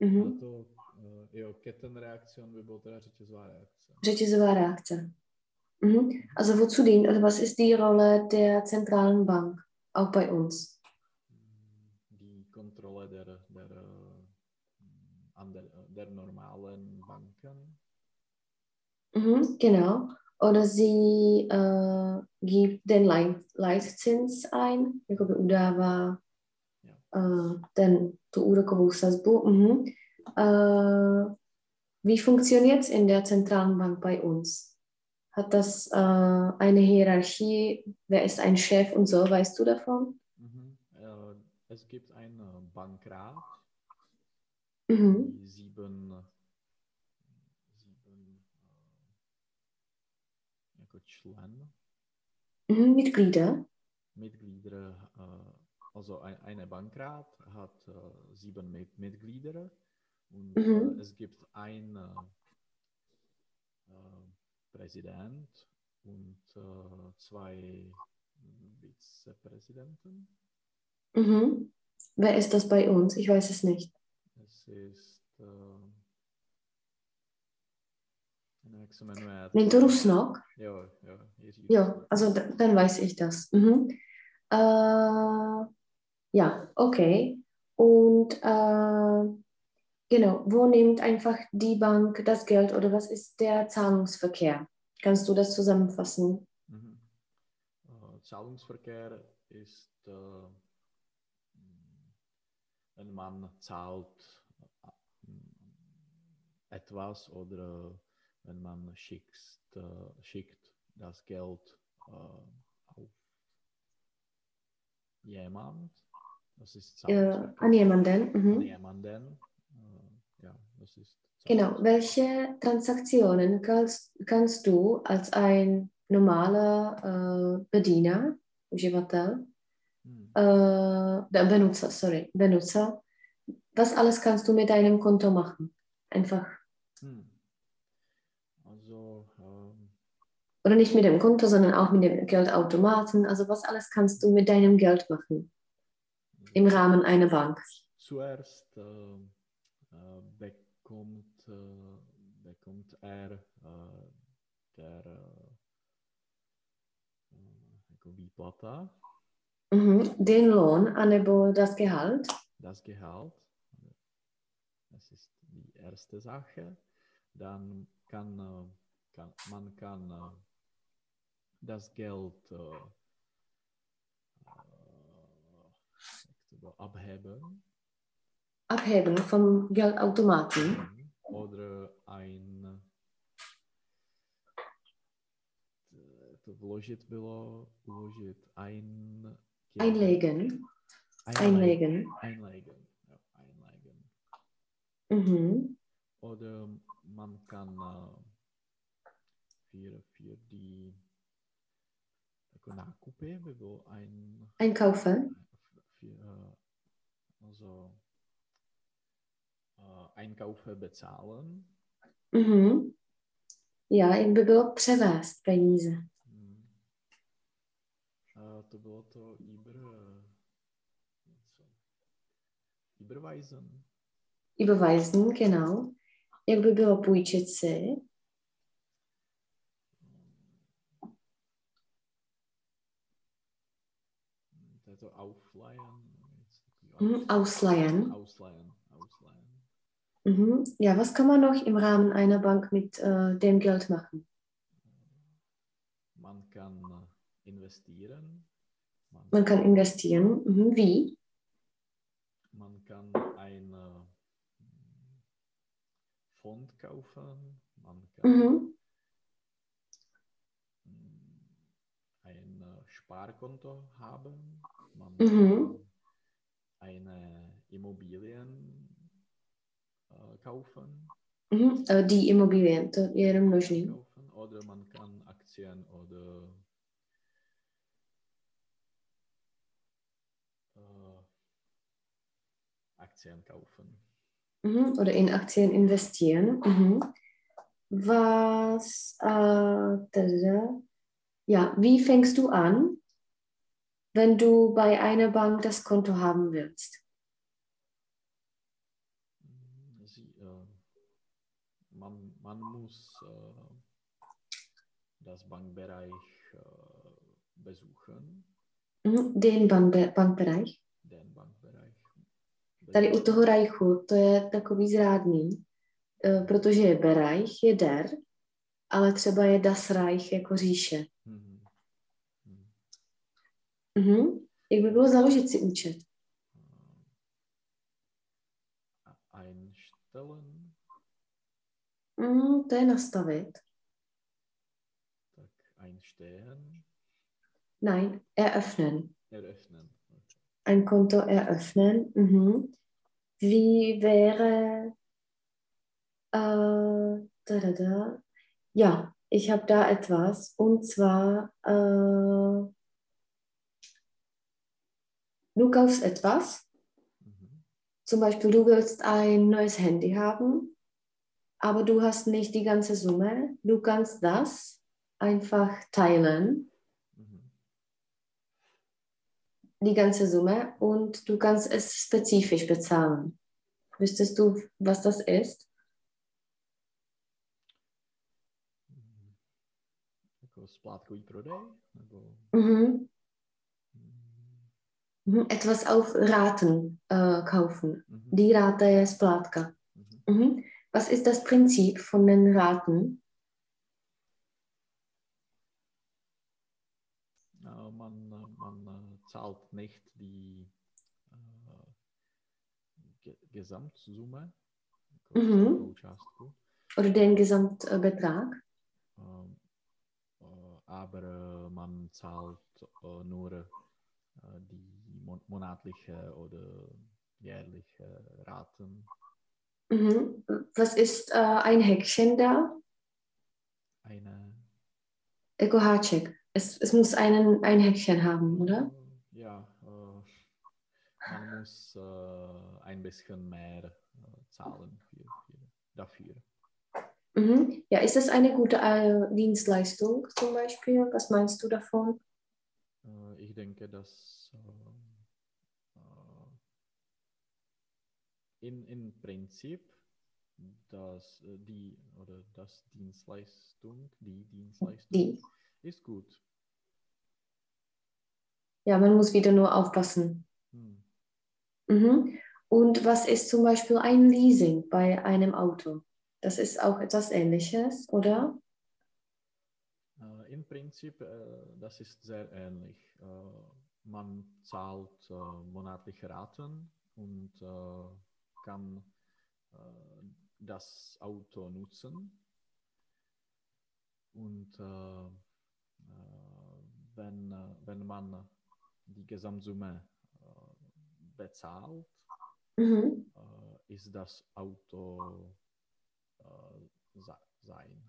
a Mhm. to, eh, jo, Kettenreaktion by bylo teda řetězová reakce. Řetězová reakce. Mhm. Also wozu dient, also was ist die Rolle der zentralen Bank, auch bei uns? Die Kontrolle der, der, eh, ander, der normalen Banken. Mhm, genau. Oder sie äh, gibt den Leit Leitzins ein, jakoby udává äh, ten, tu úrokovou sazbu. Mhm. Äh, wie funktioniert es in der zentralen Bank bei uns? Hat das äh, eine Hierarchie? Wer ist ein Chef und so? Weißt du davon? Mhm. Äh, es gibt einen Bankrat, Mhm. sieben äh, jako člen, Mhm. Mitglieder. Mitglieder, äh, also ein, eine Bankrat hat äh, sieben Mit Mitglieder und Mhm. äh, es gibt einen äh, Präsident und äh, zwei Vizepräsidenten. Mhm. Wer ist das bei uns? Ich weiß es nicht. Es ist äh? Není to Rusnok? Jiří Jo, Rusnok. also dann weiß ich das. Mhm. Äh, ja, okay. Und äh, genau, wo nimmt einfach die Bank das Geld oder was ist der Zahlungsverkehr? Kannst du das zusammenfassen? Mhm. Äh, Zahlungsverkehr ist, äh, wenn man zahlt äh, etwas oder wenn man schickt, äh, schickt das Geld äh, auf jemand. Das ist Äh, an jemanden? An Mhm. jemanden. Äh, ja, das ist Genau, welche Transaktionen kannst, kannst du als ein normaler äh, Bediener, Uživatel, Hm. äh, Benutzer, sorry, Benutzer, was alles kannst du mit deinem Konto machen? Einfach, Hm. Also, ähm, oder nicht mit dem Konto, sondern auch mit dem Geldautomaten. Also was alles kannst du mit deinem Geld machen im Rahmen einer Bank? Zuerst äh, äh, bekommt, äh, bekommt er äh, der äh, äh, jako výplata, Mhm. Den Lohn, anebo das Gehalt. das Gehalt. Das ist die erste Sache. Dann kann, äh, kann man kann äh, das Geld äh, äh, abheben. Abheben vom Geldautomaten. Mhm. Oder ein vložit bylo uložit ein Einlegen. Einlegen. Einlegen. Einlegen. Ja, einlegen. Mhm. Oder man kann äh, für, für die jako nákupy by bylo ein Einkaufen. für, also äh, Einkaufe bezahlen. Mhm. Já, jak by bylo převést peníze. Hmm. A to bylo to Iber... něco. Iberweisen. Überweisen, genau. Jak by bylo půjčit si. Mhm. Ausleihen. Ausleihen. Ausleihen. Mhm. Ja, was kann man noch im Rahmen einer Bank mit äh, dem Geld machen? Man kann äh, investieren. Man, Man kann investieren. Mhm. Wie? man kann ein äh, Fond kaufen. Man kann Mhm. hm, ein äh, Sparkonto haben. Man Mhm. Eine Immobilien äh, kaufen. Mhm. Äh, die Immobilien, to je jenom množný. Oder man kann Aktien oder äh, Aktien kaufen. Mhm. Oder in Aktien investieren. Mhm. Was, äh, ja, wie fängst du an, wenn du bei einer Bank das Konto haben willst? Sie, äh, man, man muss äh, das Bankbereich äh, besuchen, Mhm. Den Bankbe Bankbereich. den Bankbereich. Tady u toho Reichu, to je takový zrádný, eh, protože je Bereich, je Der, ale třeba je Das Reich jako říše. Mhm. Mhm. Mhm. Jak by bylo založit si účet? Äh, einstellen, to je nastavit. einstellen, Nein, eröffnen. eröffnen. Ein Konto eröffnen. Mhm. Wie wäre. Äh, da, da, da. Ja, ich habe da etwas. Und zwar, äh, du kaufst etwas. Mhm. Zum Beispiel, du willst ein neues Handy haben, aber du hast nicht die ganze Summe. Du kannst das einfach teilen, Mhm. die ganze Summe, und du kannst es spezifisch bezahlen. Wüsstest du, was das ist? Mhm. Splátkový prodej? Nebo, Mhm. Mhm. Etwas auf Raten äh, kaufen. mhm. Die Rate je splátka. Mhm. Mhm. Was ist das Prinzip von den Raten? Man, man äh, zahlt nicht die äh, Ge Gesamtsumme, Mhm. Oder den Gesamtbetrag? ähm, äh, aber äh, man zahlt nur die mon monatliche oder jährliche Raten. Mhm. Was ist äh, ein Häkchen da? Eine, Háček. Es, es muss einen, ein Häkchen haben, oder? äh, ja, äh, man muss äh, ein bisschen mehr äh, zahlen für, für, dafür. Mhm. Ja, ist das eine gute äh, Dienstleistung zum Beispiel? Was meinst du davon? Ich denke, dass äh, äh, in, in Prinzip dass äh, die oder das Dienstleistung, die Dienstleistung Die. ist gut. Ja, man muss wieder nur aufpassen. Hm. Mhm. Und was ist zum Beispiel ein Leasing bei einem Auto? Das ist auch etwas Ähnliches, oder? Äh, Im Prinzip, äh, das ist sehr ähnlich. Äh, man zahlt äh, monatliche Raten und äh, kann äh, das Auto nutzen. Und äh, äh, wenn, wenn man die Gesamtsumme bezahlt, Mhm. ist das Auto sein.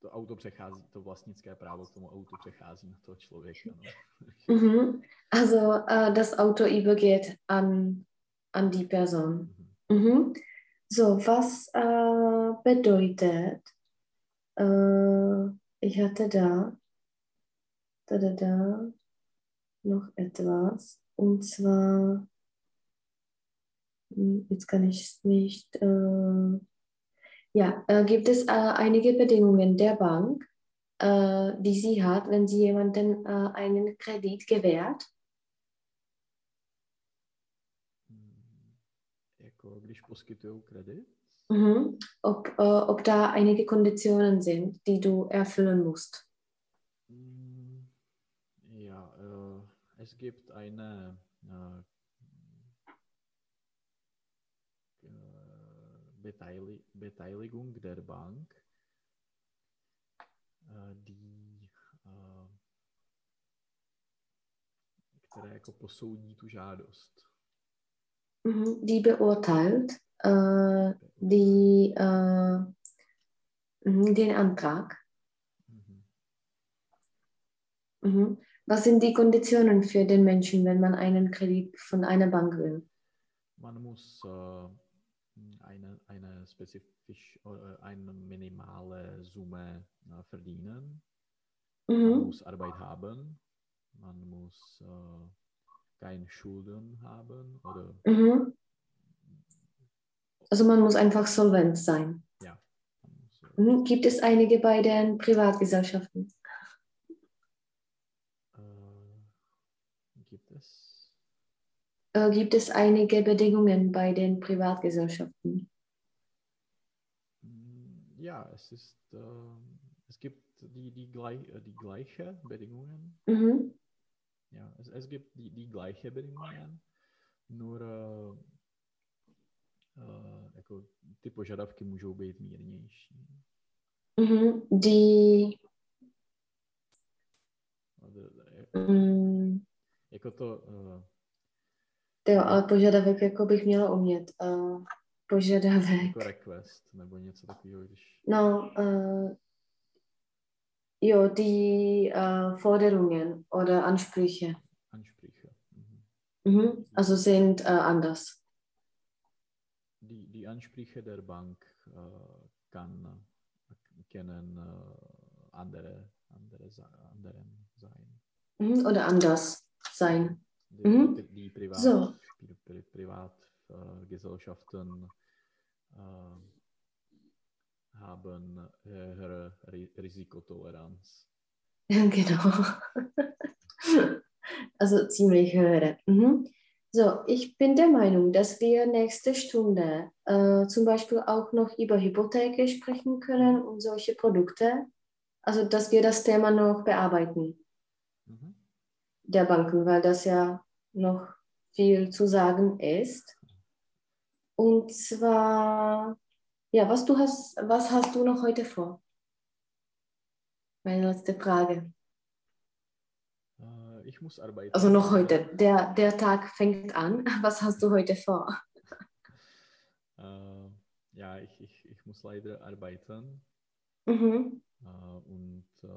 To auto přechází, to vlastnické právo k tomu autu přechází na toho člověka. No. Mhm. Also äh, das Auto übergeht an, an die Person. Mhm. Mhm. So, was äh, bedeutet, äh, ich hatte da, da, da, da, noch etwas. Und zwar, hm, jetzt kann ich es nicht, äh, ja, äh, gibt es äh, einige Bedingungen der Bank, äh, die sie hat, wenn sie jemanden äh, einen Kredit gewährt? Jako když poskytují kredit, Mhm. Ob, äh, ob da einige Konditionen sind, die du erfüllen musst. mm, ja, äh, es gibt eine Beteili Beteiligung der Bank, äh, die äh, které jako posoudí tu žádost. Mhm. Die beurteilt äh, die, äh, mhm, den Antrag. Mhm. Mhm. Was sind die Konditionen für den Menschen, wenn man einen Kredit von einer Bank will? Man muss äh, eine, eine spezifisch oder eine minimale Summe äh, verdienen. Man Mhm. muss Arbeit haben. Man muss äh, keine Schulden haben oder Mhm. Also man muss einfach solvent sein. man äh, Mhm. Gibt es einige bei den Privatgesellschaften? äh, gibt es Äh, gibt es einige Bedingungen bei den Privatgesellschaften? Mm, Ja, es ist, äh, es gibt die, die, gleich, äh, die gleiche Bedingungen. Mhm. Ja, es, es gibt die, die gleiche Bedingungen, nur äh, äh, jako ty požadavky můžou být mírnější. Mhm. Die, mm, Jako to, uh, jo, ale požadavek jako bych měla umět. Uh, požadavek. jako request nebo něco takového, když No, uh, jo, die uh, Forderungen oder Ansprüche. Ansprüche. Mhm. Mhm. Also sind uh, anders. Die, die Ansprüche der Bank uh, kann, können uh, andere, andere, anderen sein. Mhm. Oder anders sein. Die, Mhm. die, die Privat, So. Pri, Pri, Privatgesellschaften äh, haben höhere Ri- Risikotoleranz. genau. also ziemlich höhere. Mhm. So, ich bin der Meinung, dass wir nächste Stunde äh, zum Beispiel auch noch über Hypotheke sprechen können und solche Produkte. Also, dass wir das Thema noch bearbeiten. Mhm. der Banken, weil das ja noch viel zu sagen ist. Und zwar, ja, was du hast, was hast du noch heute vor? Meine letzte Frage. Äh, ich muss arbeiten. Also noch heute. Der, der Tag fängt an. Was hast du heute vor? Äh, ja, ich, ich, ich muss leider arbeiten Mhm. äh, und äh,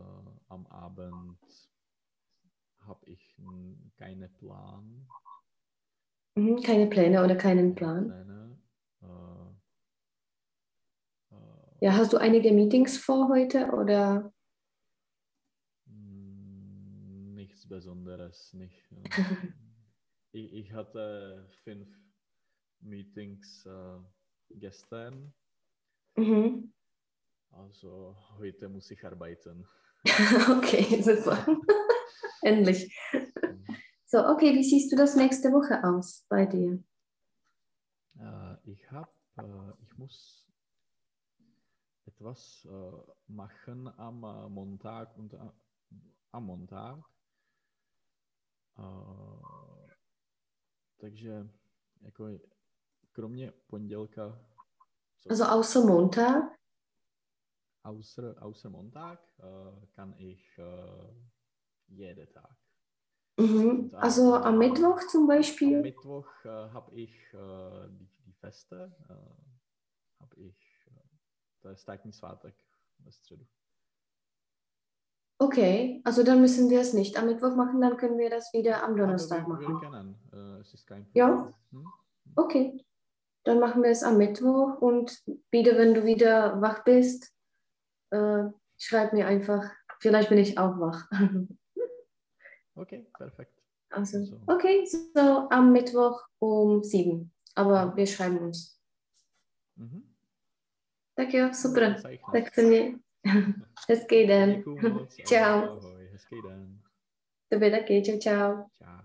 am Abend habe ich keinen Plan. Mhm. Keine Pläne oder keinen keine Plan. Pläne. Äh, äh, Ja, hast du einige Meetings vor heute oder? Mm, Nichts Besonderes, nicht. ich, ich hatte fünf Meetings äh, gestern, Mhm. also heute muss ich arbeiten. Okay, super. Endlich. So, okay, wie siehst du das nächste Woche aus bei dir? Äh, ich habe, äh, ich muss etwas äh, machen am Montag und am Montag. Takže jako kromě pondělka, Also außer Montag? außer, außer Montag kann ich jeden Tag. Mhm. Am- Also am Mittwoch zum Am Beispiel? Mittwoch äh, habe ich äh, die, die Feste, äh, habe ich, äh, státní svátek ve středu. Okay, also dann müssen wir es nicht am Mittwoch machen, dann können wir das wieder am Donnerstag wir, wir machen. können, äh, es ist kein Ja. Problem. Hm? Okay, dann machen wir es am Mittwoch und wieder, wenn du wieder wach bist, äh, schreib mir einfach. Vielleicht bin ich auch wach. Okay, perfekt. Also, So. okay, so am Mittwoch um sieben. Aber wir schreiben uns. Mhm. Jo, super. Se mě. Hezký den. Čau. Ahoj, hezký den. Tobě taky. Čau, čau. Čau.